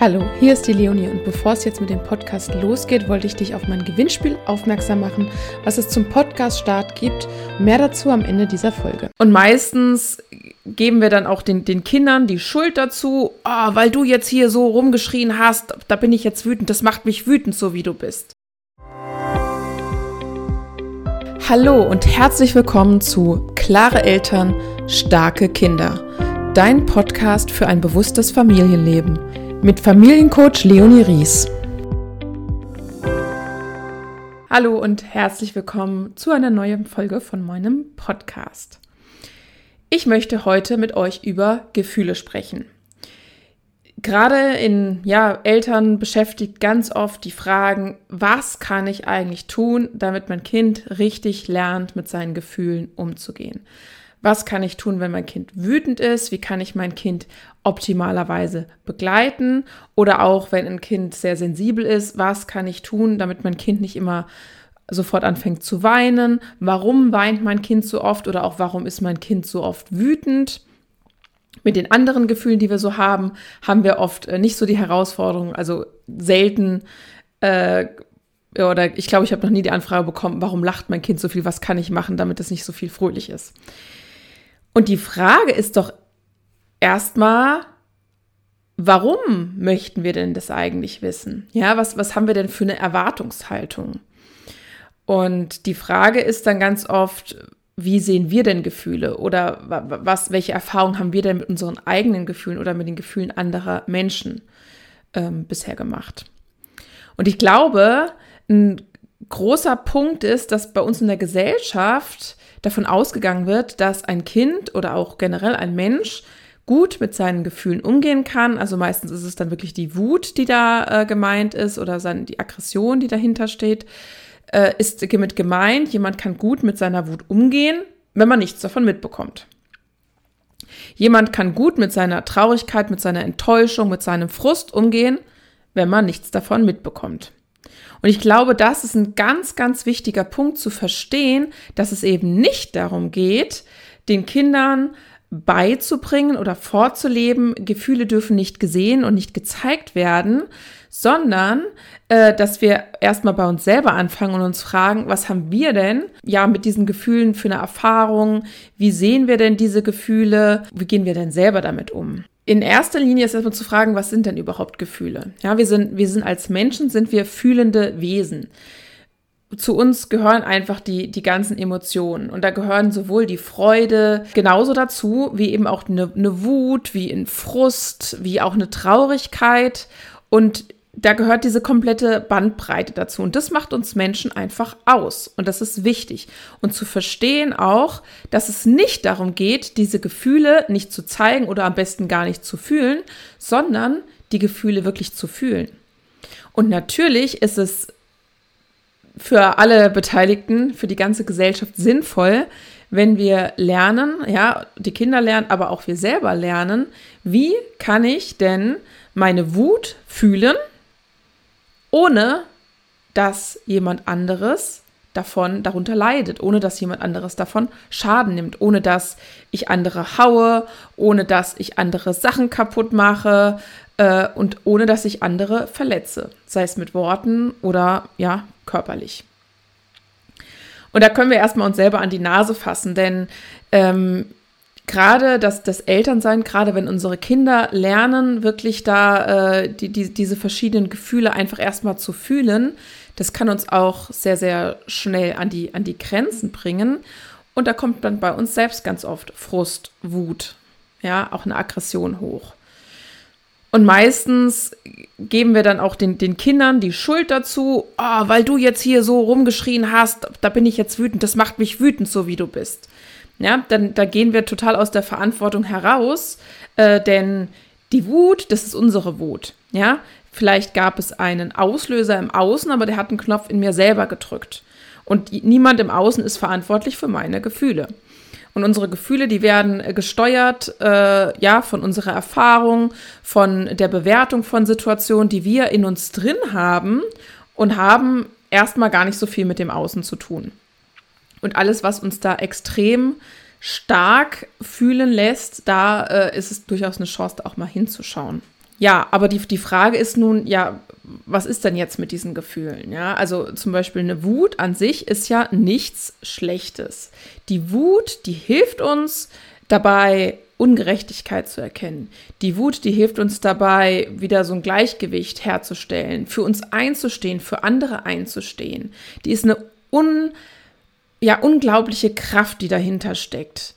Hallo, hier ist die Leonie und bevor es jetzt mit dem Podcast losgeht, wollte ich dich auf mein Gewinnspiel aufmerksam machen, was es zum Podcast-Start gibt. Mehr dazu am Ende dieser Folge. Und meistens geben wir dann auch den, den Kindern die Schuld dazu, oh, weil du jetzt hier so rumgeschrien hast, da bin ich jetzt wütend, das macht mich wütend, so wie du bist. Hallo und herzlich willkommen zu Klare Eltern, starke Kinder. Dein Podcast für ein bewusstes Familienleben mit Familiencoach Leonie Ries. Hallo und herzlich willkommen zu einer neuen Folge von meinem Podcast. Ich möchte heute mit euch über Gefühle sprechen. Gerade in ja, Eltern beschäftigt ganz oft die Fragen, was kann ich eigentlich tun, damit mein Kind richtig lernt, mit seinen Gefühlen umzugehen. Was kann ich tun, wenn mein Kind wütend ist? Wie kann ich mein Kind optimalerweise begleiten? Oder auch, wenn ein Kind sehr sensibel ist, was kann ich tun, damit mein Kind nicht immer sofort anfängt zu weinen? Warum weint mein Kind so oft? Oder auch, warum ist mein Kind so oft wütend? Mit den anderen Gefühlen, die wir so haben, haben wir oft äh, nicht so die Herausforderung, also selten äh, oder ich glaube, ich habe noch nie die Anfrage bekommen, warum lacht mein Kind so viel, was kann ich machen, damit es nicht so viel fröhlich ist. Und die Frage ist doch erstmal, warum möchten wir denn das eigentlich wissen? Ja, was, was haben wir denn für eine Erwartungshaltung? Und die Frage ist dann ganz oft, wie sehen wir denn Gefühle oder was, welche Erfahrungen haben wir denn mit unseren eigenen Gefühlen oder mit den Gefühlen anderer Menschen ähm, bisher gemacht? Und ich glaube, ein großer Punkt ist, dass bei uns in der Gesellschaft davon ausgegangen wird, dass ein Kind oder auch generell ein Mensch gut mit seinen Gefühlen umgehen kann. Also meistens ist es dann wirklich die Wut, die da äh, gemeint ist oder sein, die Aggression, die dahinter steht, äh, ist damit gemeint, jemand kann gut mit seiner Wut umgehen, wenn man nichts davon mitbekommt. Jemand kann gut mit seiner Traurigkeit, mit seiner Enttäuschung, mit seinem Frust umgehen, wenn man nichts davon mitbekommt. Und ich glaube, das ist ein ganz, ganz wichtiger Punkt zu verstehen, dass es eben nicht darum geht, den Kindern beizubringen oder vorzuleben, Gefühle dürfen nicht gesehen und nicht gezeigt werden, sondern äh, dass wir erstmal bei uns selber anfangen und uns fragen, was haben wir denn ja mit diesen Gefühlen für eine Erfahrung? Wie sehen wir denn diese Gefühle? Wie gehen wir denn selber damit um? In erster Linie ist erstmal zu fragen, was sind denn überhaupt Gefühle? Ja, wir sind, wir sind als Menschen, sind wir fühlende Wesen. Zu uns gehören einfach die, die ganzen Emotionen. Und da gehören sowohl die Freude genauso dazu, wie eben auch eine, eine Wut, wie ein Frust, wie auch eine Traurigkeit. Und da gehört diese komplette Bandbreite dazu. Und das macht uns Menschen einfach aus. Und das ist wichtig. Und zu verstehen auch, dass es nicht darum geht, diese Gefühle nicht zu zeigen oder am besten gar nicht zu fühlen, sondern die Gefühle wirklich zu fühlen. Und natürlich ist es für alle Beteiligten, für die ganze Gesellschaft sinnvoll, wenn wir lernen, ja, die Kinder lernen, aber auch wir selber lernen, wie kann ich denn meine Wut fühlen, ohne dass jemand anderes davon darunter leidet, ohne dass jemand anderes davon Schaden nimmt, ohne dass ich andere haue, ohne dass ich andere Sachen kaputt mache äh, und ohne dass ich andere verletze, sei es mit Worten oder ja körperlich. Und da können wir erstmal uns selber an die Nase fassen, denn ähm, gerade das, das Elternsein, gerade wenn unsere Kinder lernen, wirklich da äh, die, die, diese verschiedenen Gefühle einfach erstmal zu fühlen, das kann uns auch sehr, sehr schnell an die, an die Grenzen bringen. Und da kommt dann bei uns selbst ganz oft Frust, Wut, ja, auch eine Aggression hoch. Und meistens geben wir dann auch den, den Kindern die Schuld dazu, oh, weil du jetzt hier so rumgeschrien hast, da bin ich jetzt wütend, das macht mich wütend, so wie du bist. Ja, dann da gehen wir total aus der Verantwortung heraus, äh, denn die Wut, das ist unsere Wut. Ja, vielleicht gab es einen Auslöser im Außen, aber der hat einen Knopf in mir selber gedrückt. Und niemand im Außen ist verantwortlich für meine Gefühle. Und unsere Gefühle, die werden äh, gesteuert, äh, ja, von unserer Erfahrung, von der Bewertung von Situationen, die wir in uns drin haben und haben erstmal gar nicht so viel mit dem Außen zu tun. Und alles, was uns da extrem stark fühlen lässt, da äh, ist es durchaus eine Chance, da auch mal hinzuschauen. ja, aber die, die Frage ist nun, ja, was ist denn jetzt mit diesen Gefühlen? Ja, also zum Beispiel eine Wut an sich ist ja nichts Schlechtes. Die Wut, die hilft uns dabei, Ungerechtigkeit zu erkennen. Die Wut, die hilft uns dabei, wieder so ein Gleichgewicht herzustellen, für uns einzustehen, für andere einzustehen. Die ist eine un, ja, unglaubliche Kraft, die dahinter steckt.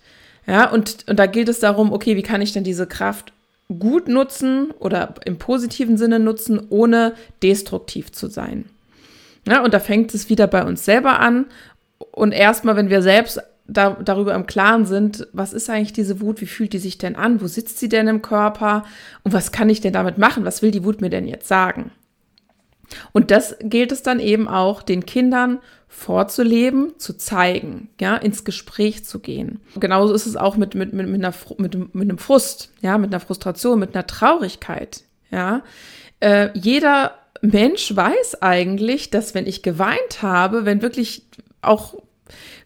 Ja, und, und da gilt es darum, okay, wie kann ich denn diese Kraft gut nutzen oder im positiven Sinne nutzen, ohne destruktiv zu sein. Ja, und da fängt es wieder bei uns selber an. Und erstmal, wenn wir selbst da, darüber im Klaren sind, was ist eigentlich diese Wut, wie fühlt die sich denn an, wo sitzt sie denn im Körper und was kann ich denn damit machen, was will die Wut mir denn jetzt sagen? Und das gilt es dann eben auch den Kindern vorzuleben, zu zeigen, ja, ins Gespräch zu gehen. Genauso ist es auch mit, mit, mit, mit, einer, mit, mit einem Frust, ja, mit einer Frustration, mit einer Traurigkeit, ja. Äh, jeder Mensch weiß eigentlich, dass wenn ich geweint habe, wenn wirklich auch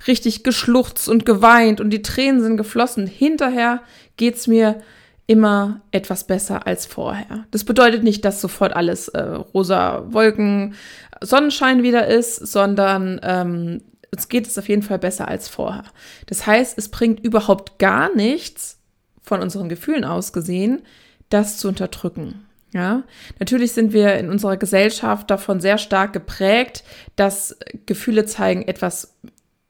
richtig geschluchzt und geweint und die Tränen sind geflossen, hinterher geht's mir immer etwas besser als vorher. Das bedeutet nicht, dass sofort alles äh, rosa Wolken, Sonnenschein wieder ist, sondern ähm, es geht es auf jeden Fall besser als vorher. Das heißt, es bringt überhaupt gar nichts von unseren Gefühlen aus gesehen, das zu unterdrücken. Ja, natürlich sind wir in unserer Gesellschaft davon sehr stark geprägt, dass Gefühle zeigen etwas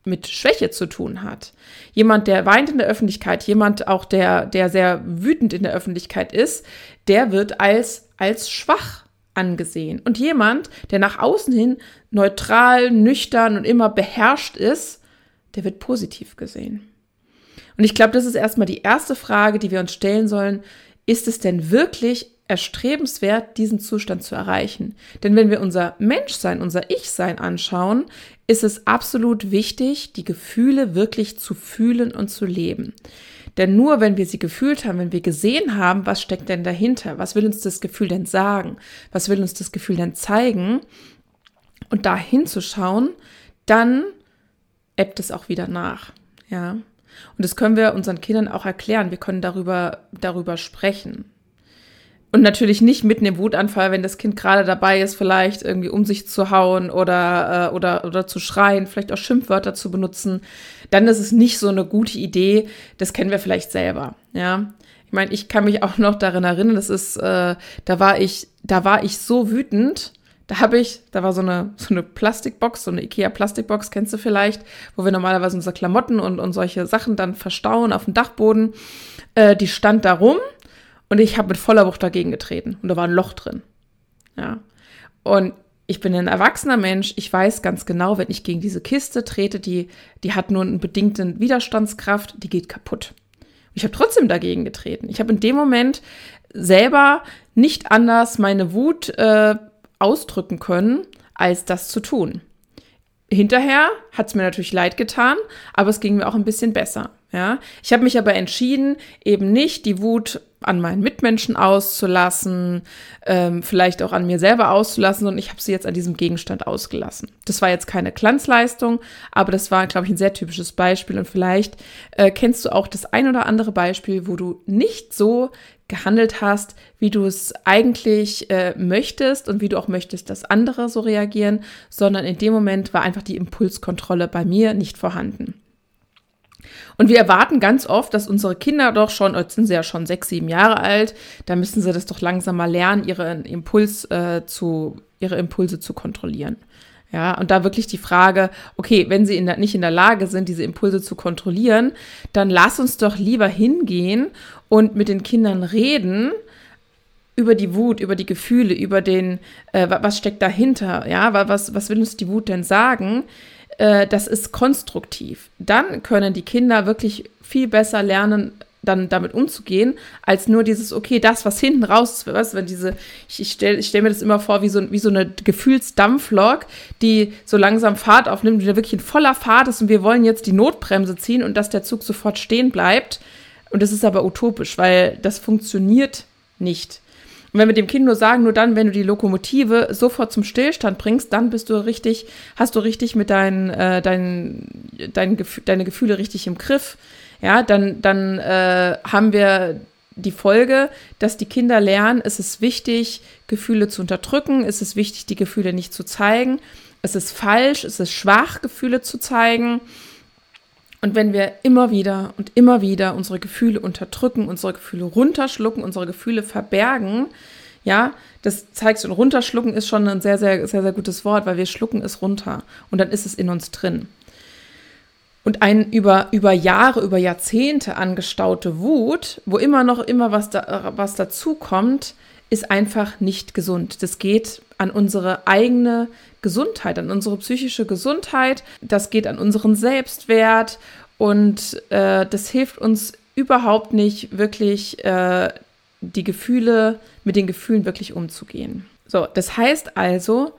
mit Schwäche zu tun hat. Jemand, der weint in der Öffentlichkeit, jemand auch, der, der sehr wütend in der Öffentlichkeit ist, der wird als, als schwach angesehen. Und jemand, der nach außen hin neutral, nüchtern und immer beherrscht ist, der wird positiv gesehen. Und ich glaube, das ist erstmal die erste Frage, die wir uns stellen sollen. Ist es denn wirklich erstrebenswert, diesen Zustand zu erreichen. Denn wenn wir unser Menschsein, unser Ich-Sein anschauen, ist es absolut wichtig, die Gefühle wirklich zu fühlen und zu leben. Denn nur wenn wir sie gefühlt haben, wenn wir gesehen haben, was steckt denn dahinter, was will uns das Gefühl denn sagen, was will uns das Gefühl denn zeigen und da hinzuschauen, dann ebbt es auch wieder nach. Ja. Und das können wir unseren Kindern auch erklären. Wir können darüber, darüber sprechen. Und natürlich nicht mitten im Wutanfall, wenn das Kind gerade dabei ist, vielleicht irgendwie um sich zu hauen oder, äh, oder, oder zu schreien, vielleicht auch Schimpfwörter zu benutzen. Dann ist es nicht so eine gute Idee. Das kennen wir vielleicht selber. Ja. Ich meine, ich kann mich auch noch daran erinnern, das ist, äh, da war ich, da war ich so wütend. Da habe ich, da war so eine, so eine Plastikbox, so eine IKEA-Plastikbox, kennst du vielleicht, wo wir normalerweise unsere Klamotten und, und solche Sachen dann verstauen auf dem Dachboden. Äh, die stand da rum und ich habe mit voller Wucht dagegen getreten. Und da war ein Loch drin. Ja. Und ich bin ein erwachsener Mensch. Ich weiß ganz genau, wenn ich gegen diese Kiste trete, die, die hat nur einen bedingten Widerstandskraft, die geht kaputt. Ich habe trotzdem dagegen getreten. Ich habe in dem Moment selber nicht anders meine Wut äh, ausdrücken können, als das zu tun. Hinterher hat es mir natürlich leid getan, aber es ging mir auch ein bisschen besser. Ja, ich habe mich aber entschieden, eben nicht die Wut an meinen Mitmenschen auszulassen, ähm, vielleicht auch an mir selber auszulassen, und ich habe sie jetzt an diesem Gegenstand ausgelassen. Das war jetzt keine Glanzleistung, aber das war, glaube ich, ein sehr typisches Beispiel. Und vielleicht äh, kennst du auch das ein oder andere Beispiel, wo du nicht so gehandelt hast, wie du es eigentlich äh, möchtest und wie du auch möchtest, dass andere so reagieren, sondern in dem Moment war einfach die Impulskontrolle bei mir nicht vorhanden. Und wir erwarten ganz oft, dass unsere Kinder doch schon, jetzt sind sie ja schon sechs, sieben Jahre alt, da müssen sie das doch langsam mal lernen, ihre Impuls äh, zu, ihre Impulse zu kontrollieren. Ja, und da wirklich die Frage, okay, wenn sie in der, nicht in der Lage sind, diese Impulse zu kontrollieren, dann lass uns doch lieber hingehen und mit den Kindern reden, über die Wut, über die Gefühle, über den, äh, was steckt dahinter, ja, was, was will uns die Wut denn sagen? Äh, das ist konstruktiv. Dann können die Kinder wirklich viel besser lernen, dann damit umzugehen, als nur dieses, okay, das, was hinten raus ist, weißt, wenn diese, ich, ich stelle ich stell mir das immer vor, wie so, wie so eine Gefühlsdampflok, die so langsam Fahrt aufnimmt, die wirklich in voller Fahrt ist und wir wollen jetzt die Notbremse ziehen und dass der Zug sofort stehen bleibt. Und das ist aber utopisch, weil das funktioniert nicht. Und wenn wir dem Kind nur sagen, nur dann, wenn du die Lokomotive sofort zum Stillstand bringst, dann bist du richtig, hast du richtig mit deinen, äh, deinen, Gef deine Gefühle richtig im Griff. Ja, dann, dann äh, haben wir die Folge, dass die Kinder lernen, es ist wichtig, Gefühle zu unterdrücken, es ist wichtig, die Gefühle nicht zu zeigen, es ist falsch, es ist schwach, Gefühle zu zeigen. Und wenn wir immer wieder und immer wieder unsere Gefühle unterdrücken, unsere Gefühle runterschlucken, unsere Gefühle verbergen, ja, das zeigst du, runterschlucken ist schon ein sehr, sehr, sehr, sehr gutes Wort, weil wir schlucken es runter und dann ist es in uns drin. Und ein über, über Jahre, über Jahrzehnte angestaute Wut, wo immer noch immer was, da, was dazu ist einfach nicht gesund. Das geht an unsere eigene Gesundheit, an unsere psychische Gesundheit, das geht an unseren Selbstwert und äh, das hilft uns überhaupt nicht wirklich äh, die Gefühle, mit den Gefühlen wirklich umzugehen. So, das heißt also,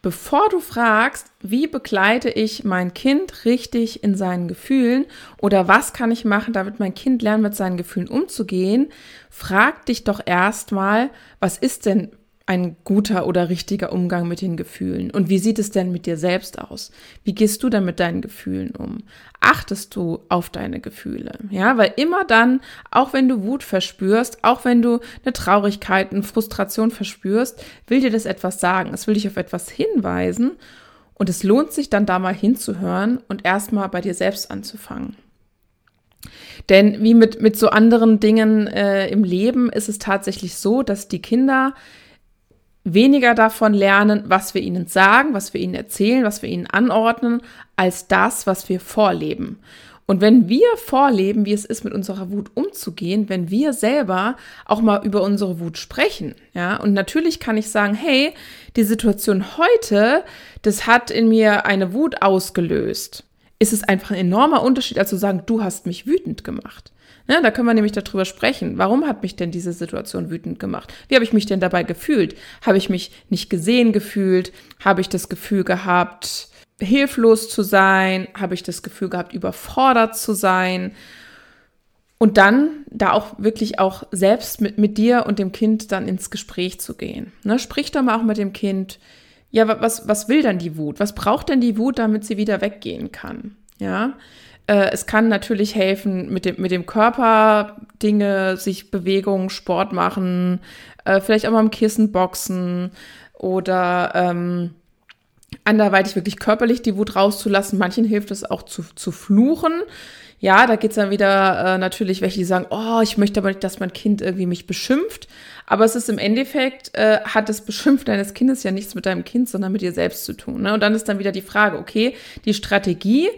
bevor du fragst, wie begleite ich mein Kind richtig in seinen Gefühlen oder was kann ich machen, damit mein Kind lernt, mit seinen Gefühlen umzugehen, frag dich doch erstmal, was ist denn ein guter oder richtiger Umgang mit den Gefühlen? Und wie sieht es denn mit dir selbst aus? Wie gehst du dann mit deinen Gefühlen um? Achtest du auf deine Gefühle? Ja, weil immer dann, auch wenn du Wut verspürst, auch wenn du eine Traurigkeit, eine Frustration verspürst, will dir das etwas sagen. Es will dich auf etwas hinweisen. Und es lohnt sich dann da mal hinzuhören und erstmal bei dir selbst anzufangen. Denn wie mit, mit so anderen Dingen äh, im Leben ist es tatsächlich so, dass die Kinder weniger davon lernen, was wir ihnen sagen, was wir ihnen erzählen, was wir ihnen anordnen, als das, was wir vorleben. Und wenn wir vorleben, wie es ist, mit unserer Wut umzugehen, wenn wir selber auch mal über unsere Wut sprechen, ja, und natürlich kann ich sagen, hey, die Situation heute, das hat in mir eine Wut ausgelöst, ist es einfach ein enormer Unterschied, als zu sagen, du hast mich wütend gemacht. Ja, da können wir nämlich darüber sprechen. Warum hat mich denn diese Situation wütend gemacht? Wie habe ich mich denn dabei gefühlt? Habe ich mich nicht gesehen gefühlt? Habe ich das Gefühl gehabt, hilflos zu sein? Habe ich das Gefühl gehabt, überfordert zu sein? Und dann da auch wirklich auch selbst mit, mit dir und dem Kind dann ins Gespräch zu gehen. Ne, sprich doch mal auch mit dem Kind. Ja, was, was will denn die Wut? Was braucht denn die Wut, damit sie wieder weggehen kann? Ja, äh, es kann natürlich helfen, mit dem, mit dem Körper Dinge, sich Bewegungen, Sport machen, äh, vielleicht auch mal im Kissen boxen oder ähm, anderweitig wirklich körperlich die Wut rauszulassen. Manchen hilft es auch zu, zu fluchen. Ja, da geht's dann wieder äh, natürlich welche, die sagen, oh, ich möchte aber nicht, dass mein Kind irgendwie mich beschimpft. Aber es ist im Endeffekt, äh, hat das Beschimpfen deines Kindes ja nichts mit deinem Kind, sondern mit dir selbst zu tun. Ne? Und dann ist dann wieder die Frage, okay, die Strategie,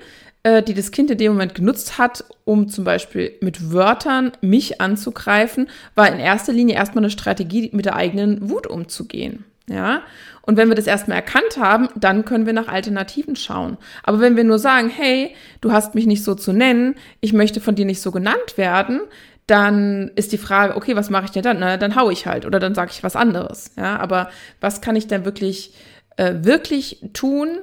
äh, die das Kind in dem Moment genutzt hat, um zum Beispiel mit Wörtern mich anzugreifen, war in erster Linie erstmal eine Strategie, mit der eigenen Wut umzugehen. Ja, und wenn wir das erstmal erkannt haben, dann können wir nach Alternativen schauen. Aber wenn wir nur sagen, hey, du hast mich nicht so zu nennen, ich möchte von dir nicht so genannt werden, dann ist die Frage, okay, was mache ich denn dann? Na, dann hau ich halt oder dann sage ich was anderes. Ja, aber was kann ich denn wirklich, äh, wirklich tun,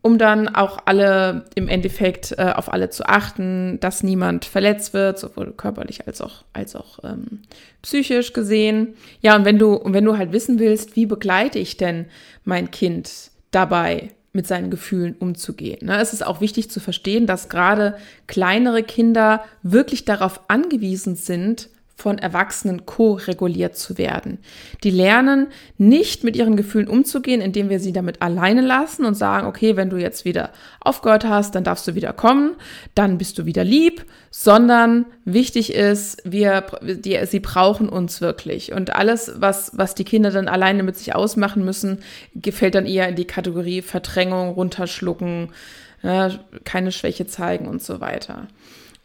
um dann auch alle im Endeffekt äh, auf alle zu achten, dass niemand verletzt wird, sowohl körperlich als auch, als auch ähm, psychisch gesehen. Ja, und wenn du, wenn du halt wissen willst, wie begleite ich denn mein Kind dabei, mit seinen Gefühlen umzugehen. Ne? Es ist auch wichtig zu verstehen, dass gerade kleinere Kinder wirklich darauf angewiesen sind, von Erwachsenen ko-reguliert zu werden. Die lernen nicht mit ihren Gefühlen umzugehen, indem wir sie damit alleine lassen und sagen, okay, wenn du jetzt wieder aufgehört hast, dann darfst du wieder kommen, dann bist du wieder lieb, sondern wichtig ist, wir, die, sie brauchen uns wirklich. Und alles, was, was die Kinder dann alleine mit sich ausmachen müssen, gefällt dann eher in die Kategorie Verdrängung, runterschlucken, ja, keine Schwäche zeigen und so weiter.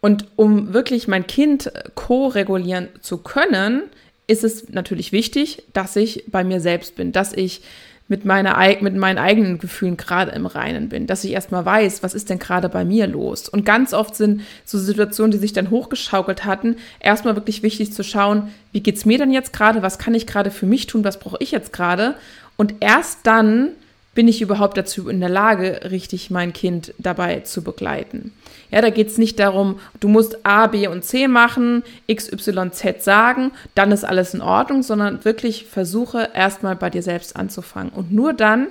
Und um wirklich mein Kind ko-regulieren zu können, ist es natürlich wichtig, dass ich bei mir selbst bin, dass ich mit, meiner, mit meinen eigenen Gefühlen gerade im Reinen bin, dass ich erstmal weiß, was ist denn gerade bei mir los. Und ganz oft sind so Situationen, die sich dann hochgeschaukelt hatten, erstmal wirklich wichtig zu schauen, wie geht es mir denn jetzt gerade, was kann ich gerade für mich tun, was brauche ich jetzt gerade. Und erst dann bin ich überhaupt dazu in der Lage, richtig mein Kind dabei zu begleiten. Ja, da geht es nicht darum, du musst A, B und C machen, X, Y, Z sagen, dann ist alles in Ordnung, sondern wirklich versuche erstmal bei dir selbst anzufangen. Und nur dann,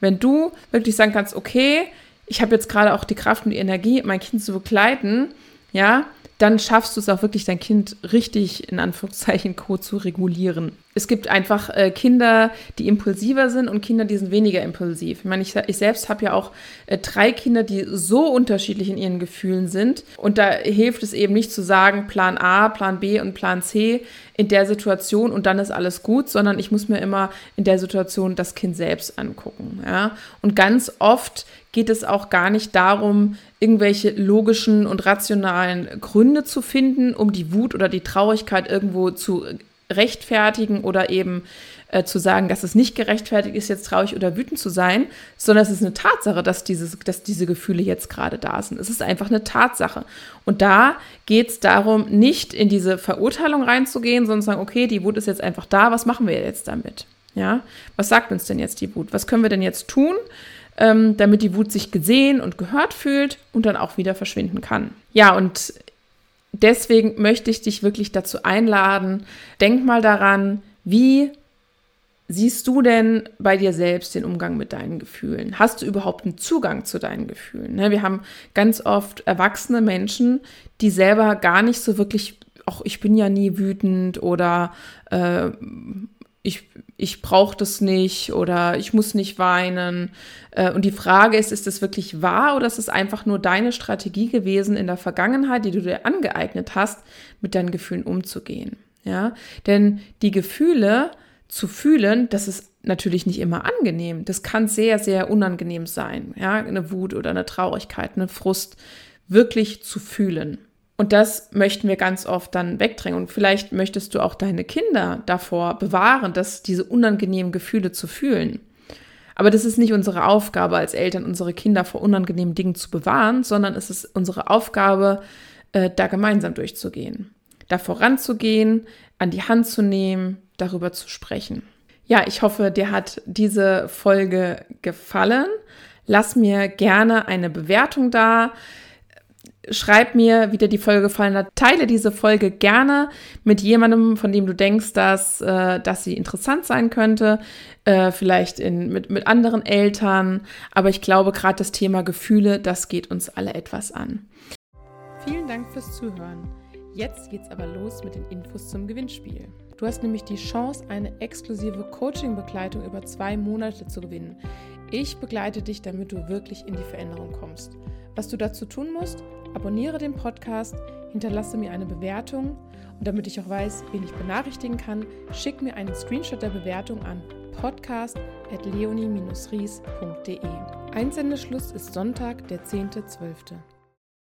wenn du wirklich sagen kannst, okay, ich habe jetzt gerade auch die Kraft und die Energie, mein Kind zu begleiten, ja, dann schaffst du es auch wirklich, dein Kind richtig in Anführungszeichen Co zu regulieren. Es gibt einfach äh, Kinder, die impulsiver sind und Kinder, die sind weniger impulsiv. Ich meine, ich, ich selbst habe ja auch äh, drei Kinder, die so unterschiedlich in ihren Gefühlen sind. Und da hilft es eben nicht zu sagen, Plan A, Plan B und Plan C in der Situation und dann ist alles gut, sondern ich muss mir immer in der Situation das Kind selbst angucken. Ja? Und ganz oft geht es auch gar nicht darum, irgendwelche logischen und rationalen Gründe zu finden, um die Wut oder die Traurigkeit irgendwo zu rechtfertigen oder eben äh, zu sagen, dass es nicht gerechtfertigt ist, jetzt traurig oder wütend zu sein, sondern es ist eine Tatsache, dass, dieses, dass diese Gefühle jetzt gerade da sind. Es ist einfach eine Tatsache. Und da geht es darum, nicht in diese Verurteilung reinzugehen, sondern zu sagen, okay, die Wut ist jetzt einfach da, was machen wir jetzt damit? Ja, was sagt uns denn jetzt die Wut? Was können wir denn jetzt tun, ähm, damit die Wut sich gesehen und gehört fühlt und dann auch wieder verschwinden kann? Ja, und deswegen möchte ich dich wirklich dazu einladen, denk mal daran, wie siehst du denn bei dir selbst den Umgang mit deinen Gefühlen? Hast du überhaupt einen Zugang zu deinen Gefühlen? Ne, wir haben ganz oft erwachsene Menschen, die selber gar nicht so wirklich, auch ich bin ja nie wütend oder äh, ich, ich brauche das nicht oder ich muss nicht weinen. Äh, und die Frage ist, ist das wirklich wahr oder ist es einfach nur deine Strategie gewesen in der Vergangenheit, die du dir angeeignet hast, mit deinen Gefühlen umzugehen? Ja, denn die Gefühle zu fühlen, das ist natürlich nicht immer angenehm. Das kann sehr, sehr unangenehm sein. Ja, eine Wut oder eine Traurigkeit, eine Frust wirklich zu fühlen. Und das möchten wir ganz oft dann wegdrängen. Und vielleicht möchtest du auch deine Kinder davor bewahren, dass diese unangenehmen Gefühle zu fühlen. Aber das ist nicht unsere Aufgabe als Eltern, unsere Kinder vor unangenehmen Dingen zu bewahren, sondern es ist unsere Aufgabe, äh, da gemeinsam durchzugehen, da voranzugehen, an die Hand zu nehmen, darüber zu sprechen. Ja, ich hoffe, dir hat diese Folge gefallen. Lass mir gerne eine Bewertung da. Schreib mir, wie dir die Folge gefallen hat. Teile diese Folge gerne mit jemandem, von dem du denkst, dass, äh, dass sie interessant sein könnte. Äh, vielleicht in, mit, mit anderen Eltern. Aber ich glaube, gerade das Thema Gefühle, das geht uns alle etwas an. Vielen Dank fürs Zuhören. Jetzt geht's aber los mit den Infos zum Gewinnspiel. Du hast nämlich die Chance, eine exklusive Coaching-Begleitung über zwei Monate zu gewinnen. Ich begleite dich, damit du wirklich in die Veränderung kommst. Was du dazu tun musst, abonniere den Podcast, hinterlasse mir eine Bewertung und damit ich auch weiß, wen ich benachrichtigen kann, schick mir einen Screenshot der Bewertung an podcast.leonie-ries.de. Einsendeschluss ist Sonntag, der 10.12.